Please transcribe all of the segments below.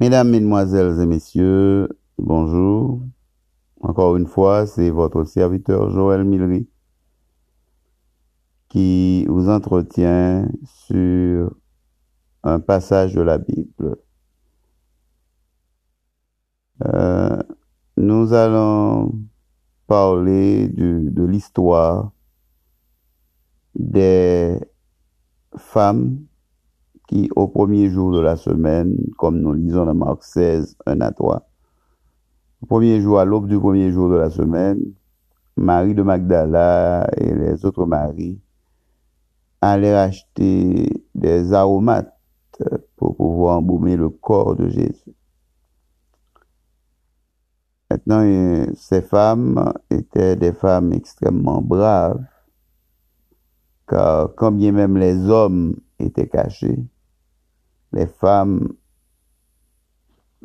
Mesdames, Mesdemoiselles et Messieurs, bonjour. Encore une fois, c'est votre serviteur Joël Millery qui vous entretient sur un passage de la Bible. Euh, nous allons parler de l'histoire des femmes qui, au premier jour de la semaine, comme nous lisons dans Marc 16, 1 à 3, au premier jour, à l'aube du premier jour de la semaine, Marie de Magdala et les autres maris allaient acheter des aromates pour pouvoir embaumer le corps de Jésus. Maintenant, ces femmes étaient des femmes extrêmement braves, car quand bien même les hommes étaient cachés, les femmes,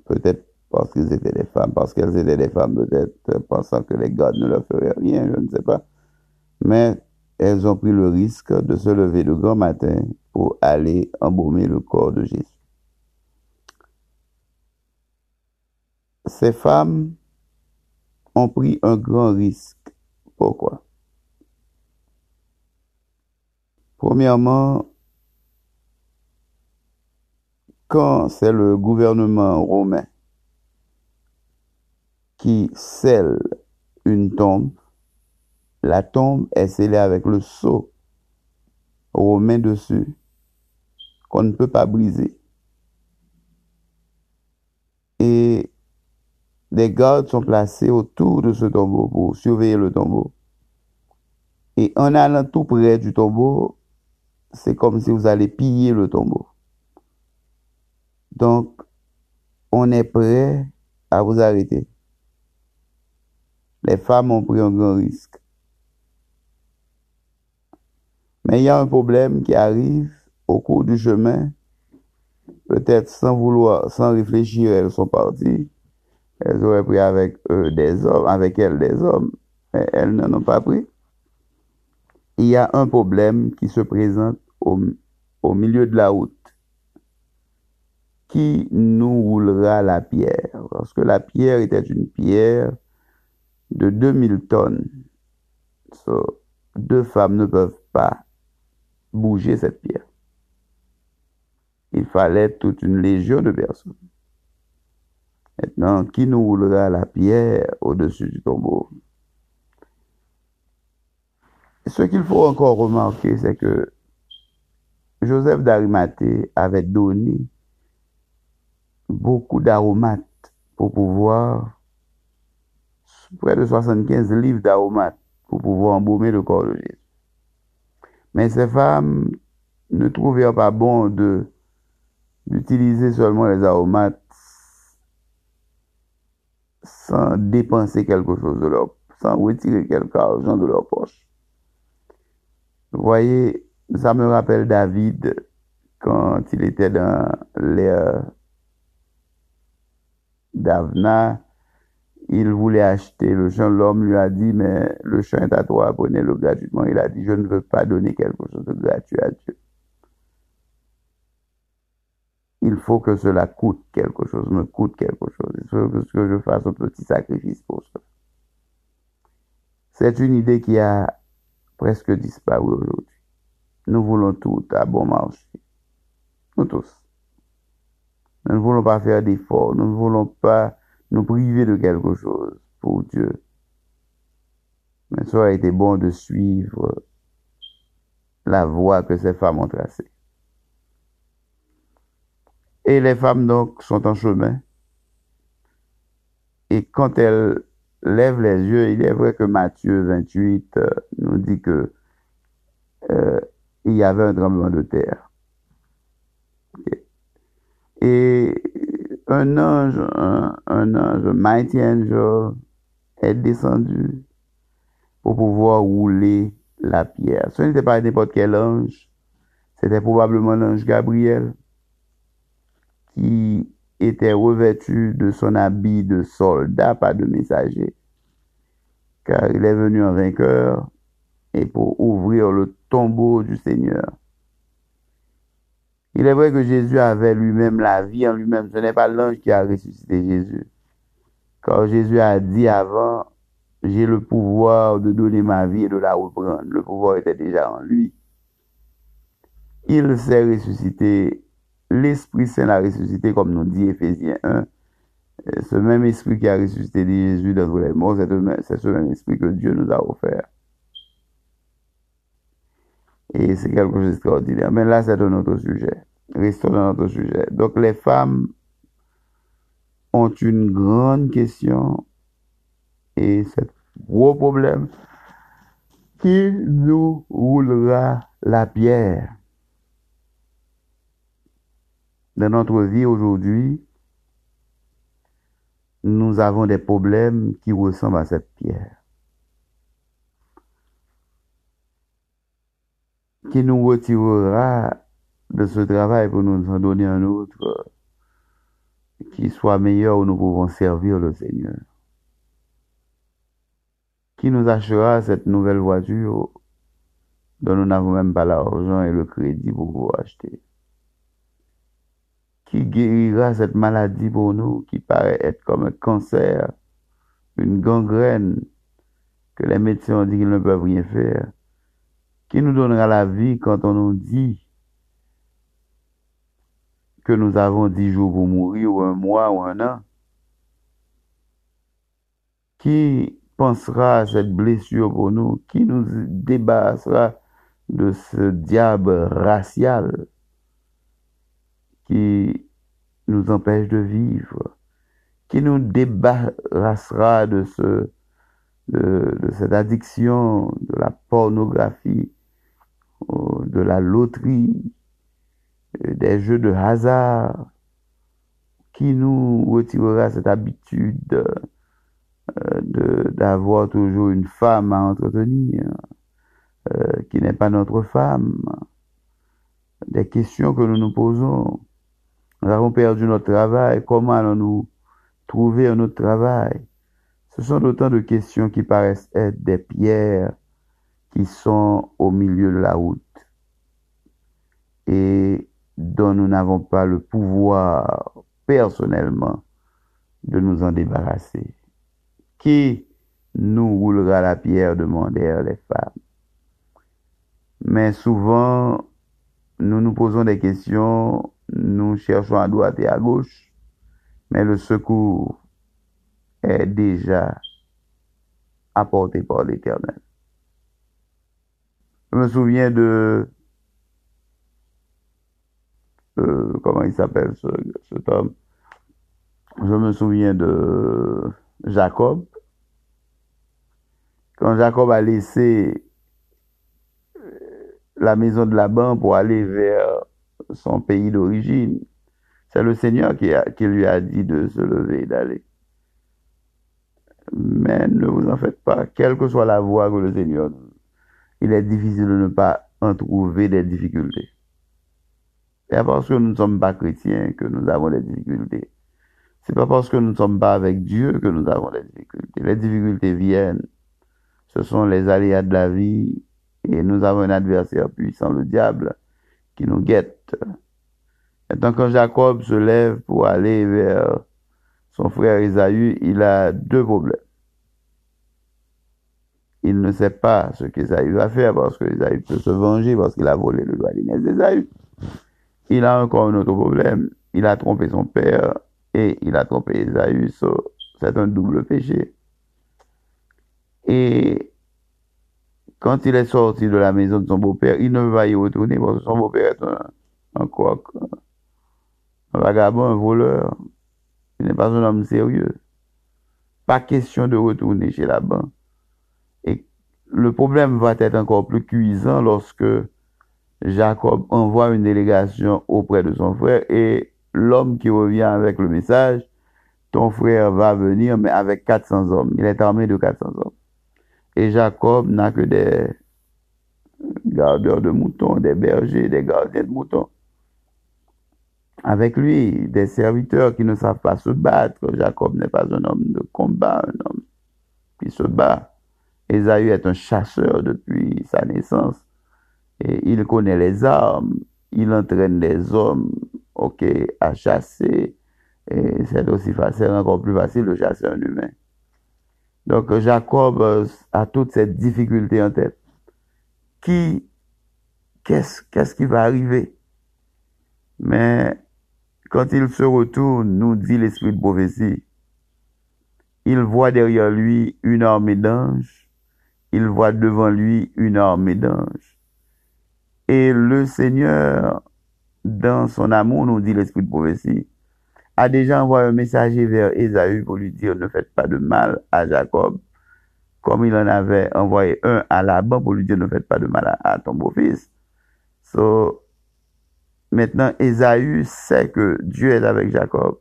peut-être parce qu'elles étaient des femmes, parce qu'elles étaient des femmes, peut-être pensant que les gardes ne leur feraient rien, je ne sais pas. Mais elles ont pris le risque de se lever le grand matin pour aller embaumer le corps de Jésus. Ces femmes ont pris un grand risque. Pourquoi? Premièrement, quand c'est le gouvernement romain qui scelle une tombe, la tombe est scellée avec le sceau romain dessus qu'on ne peut pas briser. Et des gardes sont placés autour de ce tombeau pour surveiller le tombeau. Et en allant tout près du tombeau, c'est comme si vous allez piller le tombeau. Donc, on est prêt à vous arrêter. Les femmes ont pris un grand risque. Mais il y a un problème qui arrive au cours du chemin. Peut-être sans vouloir, sans réfléchir, elles sont parties. Elles auraient pris avec eux des hommes, avec elles des hommes, mais elles n'en ont pas pris. Il y a un problème qui se présente au, au milieu de la route qui nous roulera la pierre. Parce que la pierre était une pierre de 2000 tonnes. deux femmes ne peuvent pas bouger cette pierre. Il fallait toute une légion de personnes. Maintenant, qui nous roulera la pierre au-dessus du tombeau? Ce qu'il faut encore remarquer, c'est que Joseph d'Arimathée avait donné beaucoup d'aromates pour pouvoir, près de 75 livres d'aromates pour pouvoir embaumer le corps de Jésus. Mais ces femmes ne trouvèrent pas bon de d'utiliser seulement les aromates sans dépenser quelque chose de leur, sans retirer quelque argent de leur poche. Vous voyez, ça me rappelle David quand il était dans l'ère d'Avna, il voulait acheter le champ. L'homme lui a dit, mais le champ est à toi, prenez-le gratuitement. Il a dit, je ne veux pas donner quelque chose de gratuit à Dieu. Il faut que cela coûte quelque chose, me coûte quelque chose. Il faut que je fasse un petit sacrifice pour ça. C'est une idée qui a presque disparu aujourd'hui. Nous voulons tout à bon marché. Nous tous. Nous ne voulons pas faire d'efforts. Nous ne voulons pas nous priver de quelque chose pour Dieu. Mais ça a été bon de suivre la voie que ces femmes ont tracée. Et les femmes donc sont en chemin. Et quand elles lèvent les yeux, il est vrai que Matthieu 28 euh, nous dit que euh, il y avait un tremblement de terre. Et un ange, un, ange, Mighty Angel, est descendu pour pouvoir rouler la pierre. Ce n'était pas n'importe quel ange, c'était probablement l'ange Gabriel qui était revêtu de son habit de soldat, pas de messager, car il est venu en vainqueur et pour ouvrir le tombeau du Seigneur Il est vrai que Jésus avait lui-même la vie en lui-même. Ce n'est pas l'ange qui a ressuscité Jésus. Quand Jésus a dit avant, j'ai le pouvoir de donner ma vie et de la reprendre. Le pouvoir était déjà en lui. Il s'est ressuscité. L'Esprit Saint l'a ressuscité, comme nous dit Ephésiens 1. Ce même esprit qui a ressuscité Jésus dans les morts, c'est ce même esprit que Dieu nous a offert. Et c'est quelque chose d'extraordinaire. Mais là, c'est un autre sujet. Restons dans notre sujet. Donc, les femmes ont une grande question et c'est gros problème qui nous roulera la pierre? Dans notre vie aujourd'hui, nous avons des problèmes qui ressemblent à cette pierre. Qui nous retirera de ce travail pour nous en donner un autre qui soit meilleur où nous pouvons servir le Seigneur. Qui nous achètera cette nouvelle voiture dont nous n'avons même pas l'argent et le crédit pour pouvoir acheter qui guérira cette maladie pour nous qui paraît être comme un cancer, une gangrène que les médecins ont dit qu'ils ne peuvent rien faire, qui nous donnera la vie quand on nous dit que nous avons dix jours pour mourir, ou un mois, ou un an. Qui pensera à cette blessure pour nous? Qui nous débarrassera de ce diable racial qui nous empêche de vivre, qui nous débarrassera de, ce, de, cette addiction, de la pornographie, de la loterie, des jeux de hasard, qui nous retirera cette habitude euh, d'avoir toujours une femme à entretenir, euh, qui n'est pas notre femme, des questions que nous nous posons. Nous avons perdu notre travail. Comment allons-nous trouver un autre travail? Ce sont autant de questions qui paraissent être des pierres qui sont au milieu de la route et dont nous n'avons pas le pouvoir personnellement de nous en débarrasser. Qui nous roulera la pierre demandèrent les femmes. Mais souvent, nous nous posons des questions nous cherchons à droite et à gauche, mais le secours est déjà apporté par l'Éternel. Je me souviens de... comment il s'appelle ce, cet homme? Je me souviens de Jacob. Quand Jacob a laissé la maison de Laban pour aller vers son pays d'origine. C'est le Seigneur qui, qui, lui a dit de se lever et d'aller. Mais ne vous en faites pas, quelle que soit la voie que le Seigneur il est difficile de ne pas en trouver des difficultés. C'est parce que nous ne sommes pas chrétiens que nous avons des difficultés. C'est pas parce que nous ne sommes pas avec Dieu que nous avons des difficultés. Les difficultés viennent. Ce sont les aléas de la vie et nous avons un adversaire puissant, le diable, qui nous guette. Et tant que Jacob se lève pour aller vers son frère Isaü, il a deux problèmes. Il ne sait pas ce qu'Esaü va faire parce que Esaü peut se venger parce qu'il a volé le doigt d'Esaü. Il a encore un autre problème. Il a trompé son père et il a trompé Esaü. c'est un double péché. Et quand il est sorti de la maison de son beau-père, il ne va y retourner parce que son beau-père est un, un un vagabond, un voleur. Il n'est pas un homme sérieux. Pas question de retourner chez Laban. Et le problème va être encore plus cuisant lorsque Jacob envoie une délégation auprès de son frère et l'homme qui revient avec le message, ton frère va venir, mais avec 400 hommes. Il est armé de 400 hommes. Et Jacob n'a que des gardeurs de moutons, des bergers, des gardiens de moutons. Avec lui, des serviteurs qui ne savent pas se battre. Jacob n'est pas un homme de combat, un homme qui se bat. Esaü est un chasseur depuis sa naissance. Il connaît les armes. il entraîne des hommes, ok, à chasser. Et c'est aussi facile, encore plus facile de chasser un humain. Donc Jacob euh, a toute cette difficulté en tête. Qui, qu'est-ce, qu'est-ce qui va arriver? Mais quand il se retourne, nous dit l'esprit de prophétie, il voit derrière lui une armée d'anges, il voit devant lui une armée d'anges. Et le Seigneur, dans son amour, nous dit l'esprit de prophétie, a déjà envoyé un messager vers Esaü pour lui dire ne faites pas de mal à Jacob, comme il en avait envoyé un à Laban pour lui dire ne faites pas de mal à, ton beau-fils. So, maintenant, Esaü sait que Dieu est avec Jacob.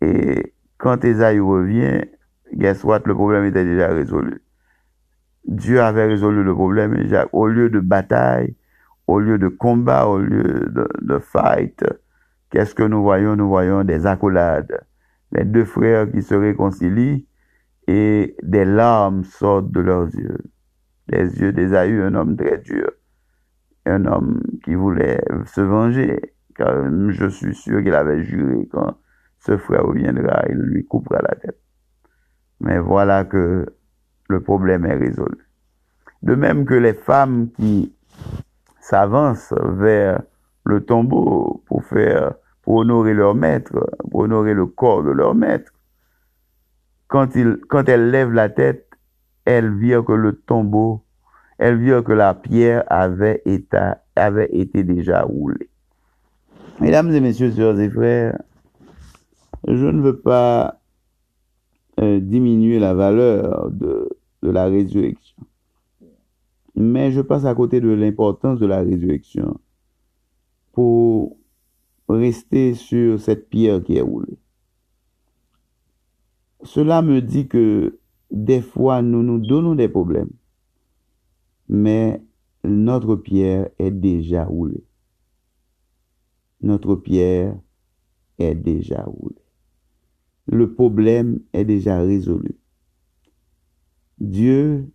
Et quand Esaü revient, guess what, le problème était déjà résolu. Dieu avait résolu le problème. Au lieu de bataille, au lieu de combat, au lieu de, de fight, Qu'est-ce que nous voyons? Nous voyons des accolades. Les deux frères qui se réconcilient et des larmes sortent de leurs yeux. Les yeux d'Ésaü, un homme très dur. Un homme qui voulait se venger. Car je suis sûr qu'il avait juré quand ce frère reviendra, il lui coupera la tête. Mais voilà que le problème est résolu. De même que les femmes qui s'avancent vers le tombeau pour faire, pour honorer leur maître, pour honorer le corps de leur maître. Quand, quand elles lèvent la tête, elles virent que le tombeau, elles virent que la pierre avait été, avait été déjà roulée. Mesdames et messieurs, sœurs et frères, je ne veux pas euh, diminuer la valeur de, de la résurrection. Mais je passe à côté de l'importance de la résurrection pour rester sur cette pierre qui est roulée. Cela me dit que des fois, nous nous donnons des problèmes, mais notre pierre est déjà roulée. Notre pierre est déjà roulée. Le problème est déjà résolu. Dieu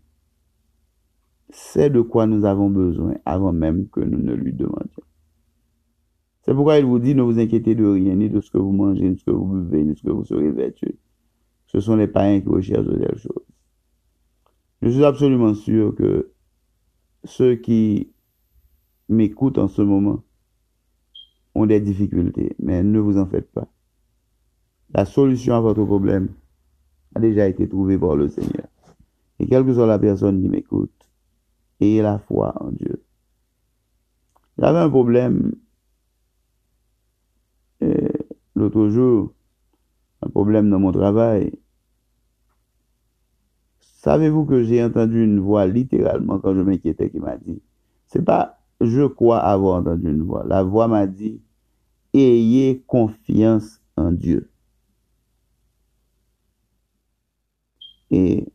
sait de quoi nous avons besoin avant même que nous ne lui demandions. C'est pourquoi il vous dit, ne vous inquiétez de rien, ni de ce que vous mangez, ni de ce que vous buvez, ni de ce que vous serez vêtu. Ce sont les païens qui recherchent de telles choses. Je suis absolument sûr que ceux qui m'écoutent en ce moment ont des difficultés, mais ne vous en faites pas. La solution à votre problème a déjà été trouvée par le Seigneur. Et quelle que soit la personne qui m'écoute, ayez la foi en Dieu. J'avais un problème l'autre jour, un problème dans mon travail. Savez-vous que j'ai entendu une voix littéralement quand je m'inquiétais qui m'a dit, c'est pas je crois avoir entendu une voix. La voix m'a dit, ayez confiance en Dieu. Et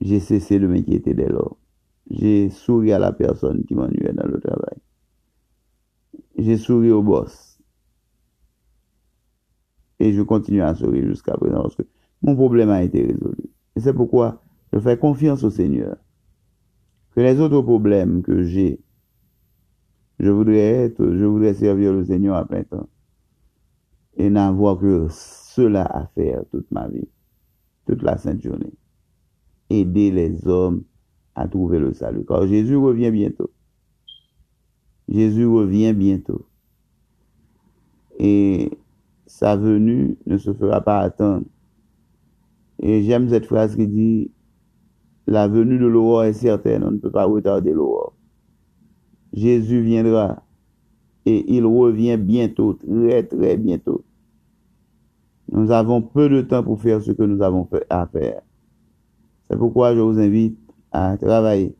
j'ai cessé de m'inquiéter dès lors. J'ai souri à la personne qui m'ennuyait dans le travail. J'ai souri au boss. Et je continue à sourire jusqu'à présent parce que mon problème a été résolu. Et c'est pourquoi je fais confiance au Seigneur. Que les autres problèmes que j'ai, je voudrais être, je voudrais servir le Seigneur à plein temps. Et n'avoir que cela à faire toute ma vie, toute la sainte journée. Aider les hommes à trouver le salut. Car Jésus revient bientôt. Jésus revient bientôt. Et sa venue ne se fera pas attendre. Et j'aime cette phrase qui dit, la venue de l'aurore est certaine, on ne peut pas retarder l'aurore. Jésus viendra et il revient bientôt, très très bientôt. Nous avons peu de temps pour faire ce que nous avons à faire. C'est pourquoi je vous invite à travailler.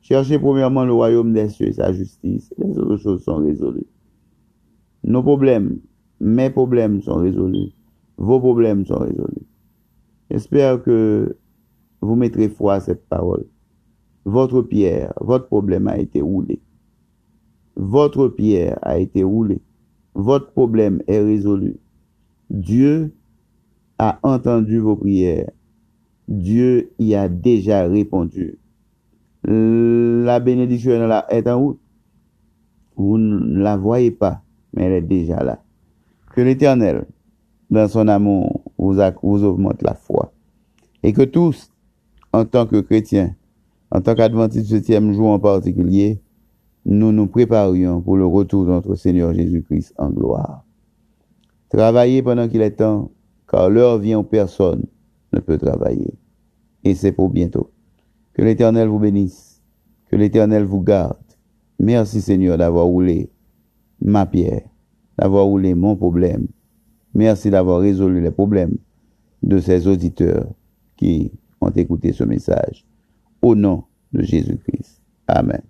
Cherchez premièrement le royaume des cieux et sa justice. Les autres choses sont résolues. Nos problèmes mes problèmes sont résolus, vos problèmes sont résolus. J'espère que vous mettrez foi à cette parole. Votre pierre, votre problème a été roulé. Votre pierre a été roulée. Votre problème est résolu. Dieu a entendu vos prières. Dieu y a déjà répondu. la bénédiction est en route. Vous ne la voyez pas, mais elle est déjà là. Que l'Éternel, dans son amour, vous, augmente la foi. Et que tous, en tant que chrétiens, en tant qu'adventistes du septième jour en particulier, nous nous préparions pour le retour de notre Seigneur Jésus-Christ en gloire. Travaillez pendant qu'il est temps, car l'heure vient où personne ne peut travailler. Et c'est pour bientôt. Que l'Éternel vous bénisse. Que l'Éternel vous garde. Merci Seigneur d'avoir roulé ma pierre, d'avoir roulé mon problème. Merci d'avoir résolu les problèmes de ces auditeurs qui ont écouté ce message. Au nom de Jésus-Christ. Amen.